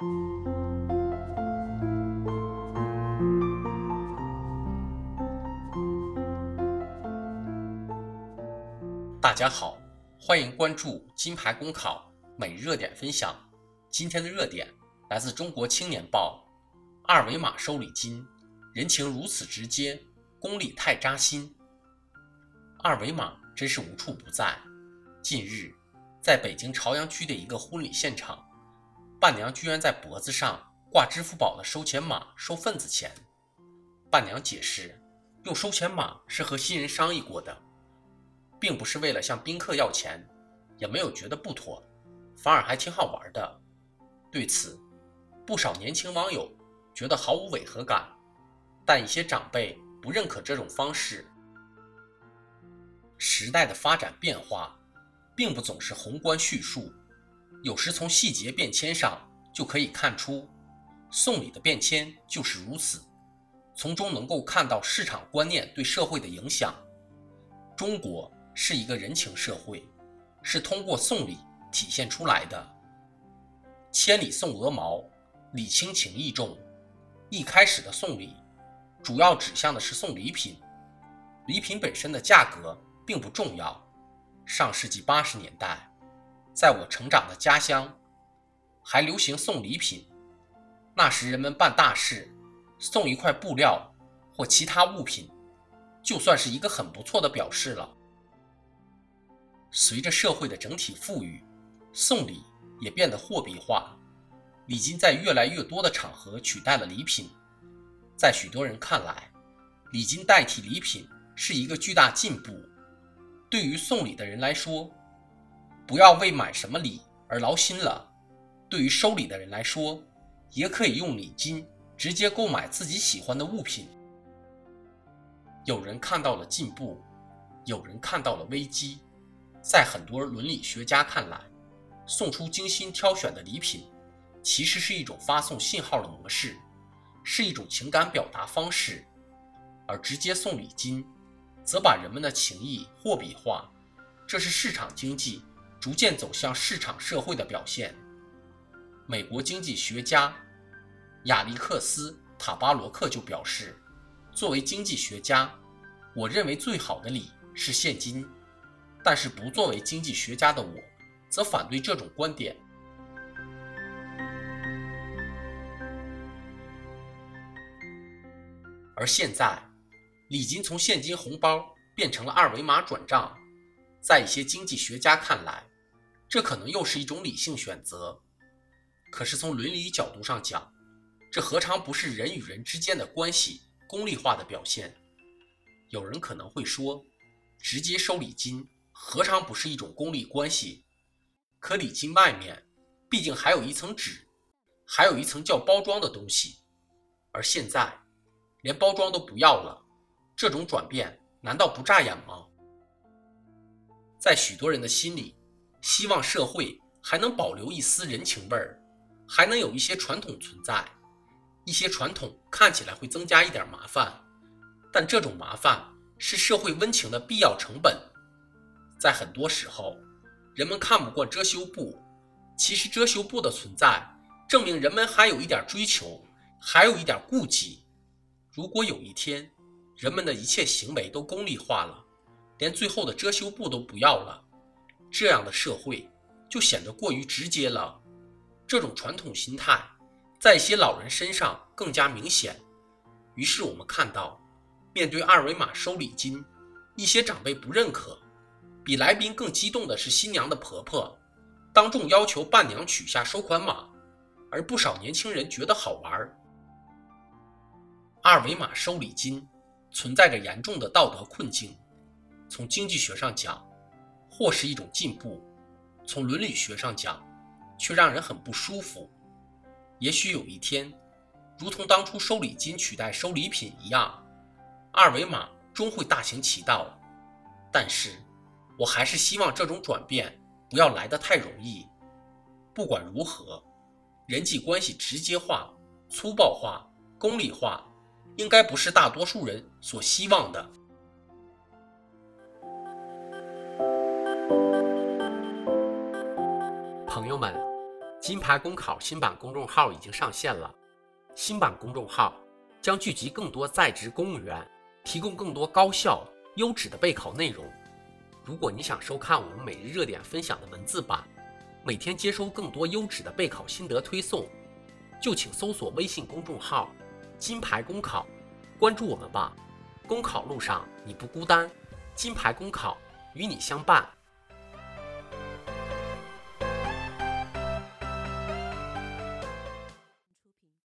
大家好，欢迎关注金牌公考每日热点分享。今天的热点来自《中国青年报》，二维码收礼金，人情如此直接，公理太扎心。二维码真是无处不在。近日，在北京朝阳区的一个婚礼现场，伴娘居然在脖子上挂支付宝的收钱码收份子钱。伴娘解释，用收钱码是和新人商议过的。并不是为了向宾客要钱，也没有觉得不妥，反而还挺好玩的。对此，不少年轻网友觉得毫无违和感，但一些长辈不认可这种方式。时代的发展变化，并不总是宏观叙述，有时从细节变迁上就可以看出，送礼的变迁就是如此，从中能够看到市场观念对社会的影响。中国。是一个人情社会，是通过送礼体现出来的。千里送鹅毛，礼轻情意重。一开始的送礼，主要指向的是送礼品，礼品本身的价格并不重要。上世纪八十年代，在我成长的家乡，还流行送礼品。那时人们办大事，送一块布料或其他物品，就算是一个很不错的表示了。随着社会的整体富裕，送礼也变得货币化，礼金在越来越多的场合取代了礼品。在许多人看来，礼金代替礼品是一个巨大进步。对于送礼的人来说，不要为买什么礼而劳心了；对于收礼的人来说，也可以用礼金直接购买自己喜欢的物品。有人看到了进步，有人看到了危机。在很多伦理学家看来，送出精心挑选的礼品，其实是一种发送信号的模式，是一种情感表达方式；而直接送礼金，则把人们的情谊货币化，这是市场经济逐渐走向市场社会的表现。美国经济学家亚历克斯·塔巴罗克就表示：“作为经济学家，我认为最好的礼是现金。”但是不作为经济学家的我，则反对这种观点。而现在，礼金从现金红包变成了二维码转账，在一些经济学家看来，这可能又是一种理性选择。可是从伦理角度上讲，这何尝不是人与人之间的关系功利化的表现？有人可能会说，直接收礼金。何尝不是一种功利关系？可礼金外面毕竟还有一层纸，还有一层叫包装的东西，而现在连包装都不要了，这种转变难道不扎眼吗？在许多人的心里，希望社会还能保留一丝人情味儿，还能有一些传统存在。一些传统看起来会增加一点麻烦，但这种麻烦是社会温情的必要成本。在很多时候，人们看不惯遮羞布，其实遮羞布的存在证明人们还有一点追求，还有一点顾忌。如果有一天，人们的一切行为都功利化了，连最后的遮羞布都不要了，这样的社会就显得过于直接了。这种传统心态在一些老人身上更加明显。于是我们看到，面对二维码收礼金，一些长辈不认可。比来宾更激动的是新娘的婆婆，当众要求伴娘取下收款码，而不少年轻人觉得好玩。二维码收礼金存在着严重的道德困境，从经济学上讲，或是一种进步；从伦理学上讲，却让人很不舒服。也许有一天，如同当初收礼金取代收礼品一样，二维码终会大行其道。但是。我还是希望这种转变不要来得太容易。不管如何，人际关系直接化、粗暴化、功利化，应该不是大多数人所希望的。朋友们，金牌公考新版公众号已经上线了。新版公众号将聚集更多在职公务员，提供更多高效、优质的备考内容。如果你想收看我们每日热点分享的文字版，每天接收更多优质的备考心得推送，就请搜索微信公众号“金牌公考”，关注我们吧。公考路上你不孤单，金牌公考与你相伴。